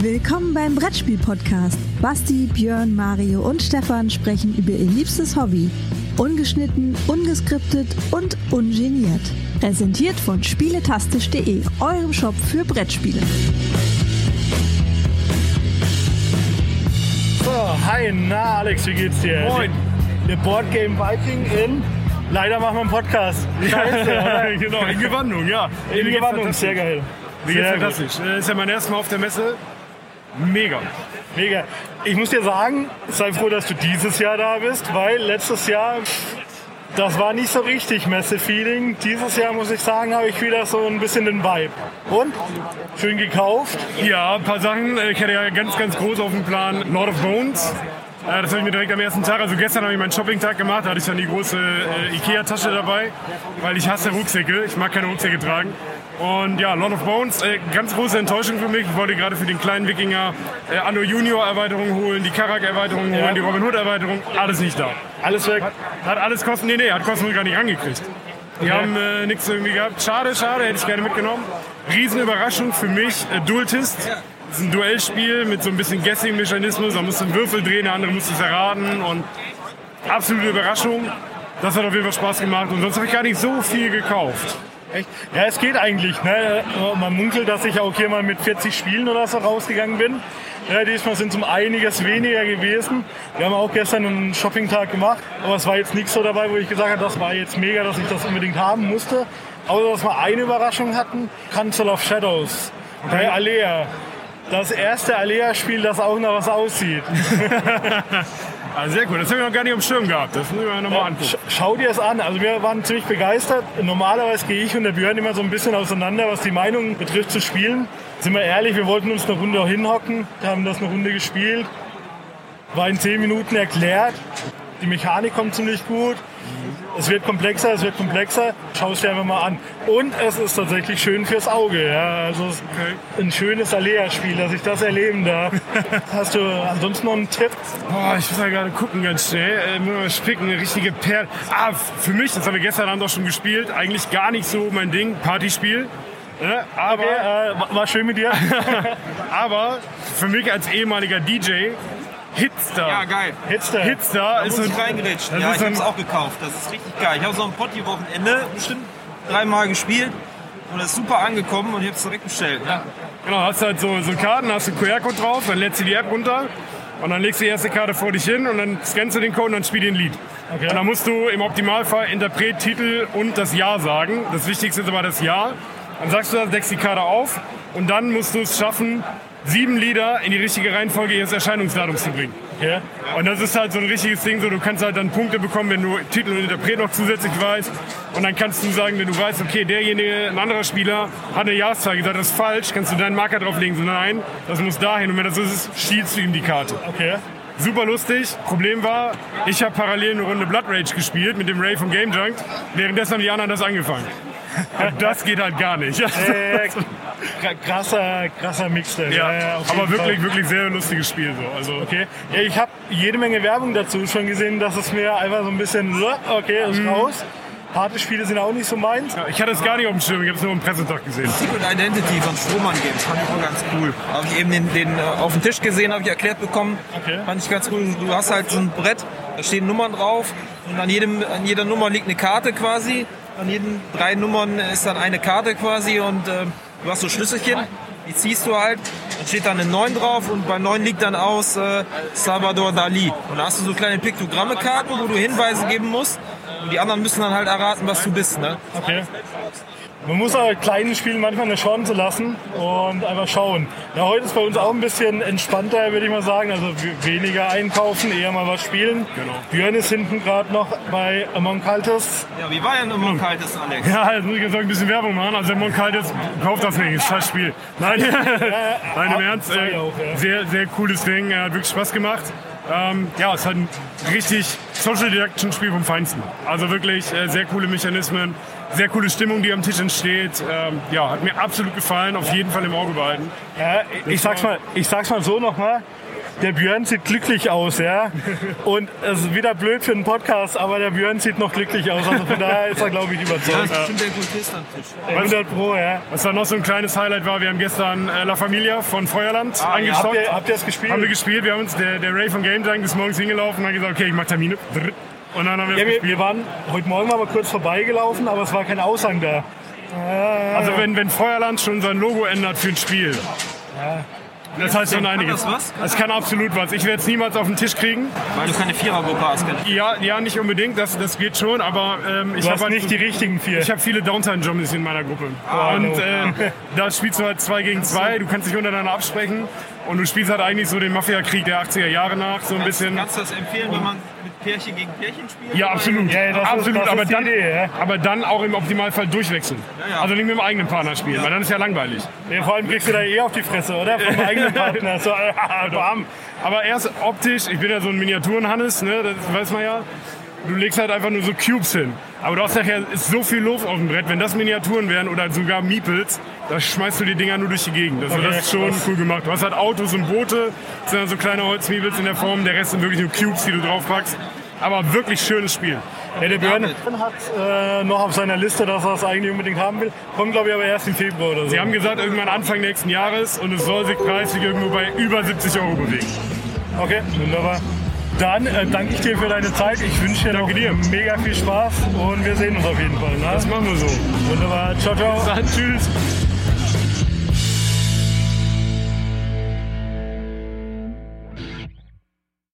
Willkommen beim Brettspiel-Podcast. Basti, Björn, Mario und Stefan sprechen über ihr liebstes Hobby. Ungeschnitten, ungeskriptet und ungeniert. Präsentiert von spieletastisch.de, eurem Shop für Brettspiele. So, hi, na Alex, wie geht's dir? Moin. Der Board Game Viking in. Leider machen wir einen Podcast. Scheiße, oder? genau, in Gewandung, ja. In geht's Gewandung, sehr geil. Sehr gut. fantastisch. Äh, Ist ja mein erstes Mal auf der Messe. Mega. Mega. Ich muss dir sagen, sei froh, dass du dieses Jahr da bist, weil letztes Jahr, das war nicht so richtig Messe-Feeling. Dieses Jahr, muss ich sagen, habe ich wieder so ein bisschen den Vibe. Und? Schön gekauft. Ja, ein paar Sachen. Ich hatte ja ganz, ganz groß auf dem Plan Lord of Bones. Äh, Das habe ich mir direkt am ersten Tag, also gestern habe ich meinen Shopping-Tag gemacht, da hatte ich dann die große äh, Ikea-Tasche dabei, weil ich hasse Rucksäcke, ich mag keine Rucksäcke tragen. Und ja, Lord of Bones, äh, ganz große Enttäuschung für mich. Ich wollte gerade für den kleinen Wikinger äh, Anno Junior Erweiterung holen, die Karak Erweiterung holen, die Robin Hood Erweiterung, alles nicht da. Alles weg. Hat alles Kosten, nee, nee, hat Kosten gar nicht angekriegt. Die haben äh, nichts irgendwie gehabt. Schade, schade, hätte ich gerne mitgenommen. Riesenüberraschung für mich, äh, Dueltist. Das ist ein Duellspiel mit so ein bisschen Guessing-Mechanismus. Man muss einen Würfel drehen, der andere muss es erraten. Und absolute Überraschung. Das hat auf jeden Fall Spaß gemacht. Und sonst habe ich gar nicht so viel gekauft. Echt? Ja, es geht eigentlich. Ne? Man munkelt, dass ich auch hier mal mit 40 Spielen oder so rausgegangen bin. Ja, diesmal sind es um einiges weniger gewesen. Wir haben auch gestern einen Shopping-Tag gemacht, aber es war jetzt nichts so dabei, wo ich gesagt habe, das war jetzt mega, dass ich das unbedingt haben musste. Außer, dass wir eine Überraschung hatten, Council of Shadows bei Alea. Das erste Alea-Spiel, das auch noch was aussieht. Also sehr cool. Das habe ich noch gar nicht am Schirm gehabt. Das muss ich mir nochmal angucken. Sch- Schau dir es an. Also wir waren ziemlich begeistert. Normalerweise gehe ich und der Björn immer so ein bisschen auseinander, was die Meinung betrifft zu spielen. Sind wir ehrlich, wir wollten uns eine Runde auch hinhocken, haben das eine Runde gespielt. War in zehn Minuten erklärt. Die Mechanik kommt ziemlich gut. Es wird komplexer, es wird komplexer. Schau es dir einfach mal an. Und es ist tatsächlich schön fürs Auge. Ja, also ist ein schönes Alea-Spiel, dass ich das erleben darf. Hast du ansonsten noch einen Tipp? Boah, ich muss ja gerade gucken ganz schnell. Äh, muss mal spicken, eine richtige Perle. Ah, für mich, das haben wir gestern Abend auch schon gespielt, eigentlich gar nicht so mein Ding, Partyspiel. Ne? Aber, Okay, äh, war schön mit dir. aber für mich als ehemaliger DJ, Hitster. Ja, geil. Hitster. Hitster Da ist muss ich ein, reingerätschen. das Ja, ich ein- es auch gekauft. Das ist richtig geil. Ich habe so am Potti-Wochenende bestimmt dreimal gespielt und das ist super angekommen und ich habe es direkt bestellt. Ja. Genau, hast halt so, so Karten, hast einen QR-Code drauf, dann lädst du die App runter und dann legst du die erste Karte vor dich hin und dann scannst du den Code und dann spielst du ein Lied. Und dann musst du im Optimalfall Interpret, Titel und das Ja sagen. Das Wichtigste ist aber das Ja. Dann sagst du deckst die Karte auf und dann musst du es schaffen, sieben Lieder in die richtige Reihenfolge ihres Erscheinungsdatums zu bringen. Ja. Und das ist halt so ein richtiges Ding, so du kannst halt dann Punkte bekommen, wenn du Titel und Interpret noch zusätzlich weißt. Und dann kannst du sagen, wenn du weißt, okay, derjenige, ein anderer Spieler, hat eine Jahreszahl gesagt, das ist falsch, kannst du deinen Marker drauflegen, so nein, das muss dahin. Und wenn das so ist, schielst du ihm die Karte. Okay. Super lustig. Problem war, ich habe parallel eine Runde Blood Rage gespielt mit dem Ray von Game Junk. Währenddessen haben die anderen das angefangen. Das geht halt gar nicht. Äh, kr- krasser, krasser Mix. Der. Ja, auf aber wirklich, Fall. wirklich sehr lustiges Spiel. So. Also, Okay. Ja, ich habe jede Menge Werbung dazu schon gesehen, dass es mir einfach so ein bisschen, okay, ist raus. Partyspiele sind auch nicht so meins. Ich hatte es gar nicht auf dem Schirm, ich habe es nur am Pressetag gesehen. Secret Identity von Strohmann Games fand ich auch ganz cool. Habe ich eben den, den äh, auf dem Tisch gesehen, habe ich erklärt bekommen. Okay. Fand ich ganz cool. Du hast halt so ein Brett, da stehen Nummern drauf und an, jedem, an jeder Nummer liegt eine Karte quasi. An jeden drei Nummern ist dann eine Karte quasi und äh, du hast so Schlüsselchen. Die ziehst du halt, dann steht dann eine 9 drauf und bei 9 liegt dann aus äh, Salvador Dali. Und da hast du so kleine Piktogramme-Karten, wo du Hinweise geben musst. Und die anderen müssen dann halt erraten, was du bist. Ne? Okay. Man muss aber kleinen Spielen manchmal eine Chance lassen und einfach schauen. Ja, heute ist bei uns auch ein bisschen entspannter, würde ich mal sagen. Also weniger einkaufen, eher mal was spielen. Genau. Björn ist hinten gerade noch bei Among Cultists. Ja, wie war denn immer kaltes, Alex? Ja, jetzt muss ich jetzt auch ein bisschen Werbung machen. Also Monk ist, kauft das nicht, ist scheiß Spiel. Nein, Nein im Ernst, äh, auch, ja. sehr, sehr cooles Ding, hat wirklich Spaß gemacht. Ähm, ja, es ist halt ein richtig Social Deduction Spiel vom Feinsten. Also wirklich äh, sehr coole Mechanismen, sehr coole Stimmung, die am Tisch entsteht. Ähm, ja, hat mir absolut gefallen, auf jeden Fall im Auge behalten. Ja, ich sag's mal, ich sag's mal so nochmal. Der Björn sieht glücklich aus, ja. Und es ist wieder blöd für einen Podcast, aber der Björn sieht noch glücklich aus. Also von daher ist er, glaube ich, Ja, überzeugt. das ist bestimmt der Kultist am Tisch. 100 Pro, ja. Was dann noch so ein kleines Highlight war, wir haben gestern äh, La Familia von Feuerland Habt angestockt. ihr, habt ihr das gespielt? haben wir gespielt, wir haben uns, der, der Ray von Game Tank ist morgens hingelaufen und hat gesagt, okay, ich mach Termine. Und dann haben wir ja, wir, gespielt. wir waren heute Morgen mal kurz vorbeigelaufen, aber es war kein Aushang da. Also wenn, wenn Feuerland schon sein Logo ändert für ein Spiel. Das heißt schon einiges. das was? Das kann absolut was. Ich werde es niemals auf den Tisch kriegen. Weil du keine Vierergruppe hast. Keine. Ja, ja, nicht unbedingt, das, das geht schon, aber ähm, ich habe halt nicht die richtigen vier. Ich habe viele Downtime-Jobs in meiner Gruppe. Ah, und no. äh, da spielst du halt zwei gegen zwei, du kannst dich untereinander absprechen und du spielst halt eigentlich so den Mafia-Krieg der 80er Jahre nach, so ein bisschen. Kannst du das empfehlen, wenn man Pärchen gegen Pärchen spielt? Ja, absolut. Ja, ja, das ist- absolut. das aber, ist die dann, Idee, ja. aber dann auch im Optimalfall durchwechseln. ja. Also nicht mit dem eigenen Partner spielen, weil dann ist ja langweilig. Ja, vor allem kriegst du da eh auf die Fresse, oder? Vom eigenen Partner. So, bam. Aber erst optisch, ich bin ja so ein Miniaturen-Hannes, ne, das weiß man ja. Du legst halt einfach nur so Cubes hin. Aber du hast nachher ist so viel Luft auf dem Brett. Wenn das Miniaturen wären oder sogar Meeples, da schmeißt du die Dinger nur durch die Gegend. Also Okay, das ist schon cool gemacht. Du hast halt Autos und Boote, das sind dann so kleine Holzmeeples in der Form. Der Rest sind wirklich nur Cubes, die du draufpackst. Aber wirklich schönes Spiel. Ja, der Björn hat äh, noch auf seiner Liste, dass er es eigentlich unbedingt haben will. Kommt, glaube ich, aber erst im Februar oder so. Sie haben gesagt, irgendwann Anfang nächsten Jahres und es soll sich preislich irgendwo bei über 70 Euro bewegen. Okay, wunderbar. Dann äh, danke ich dir für deine Zeit. Ich wünsche dir noch dir. mega viel Spaß und wir sehen uns auf jeden Fall. Ne? Das machen wir so. Wunderbar. Ciao, ciao. Dann tschüss.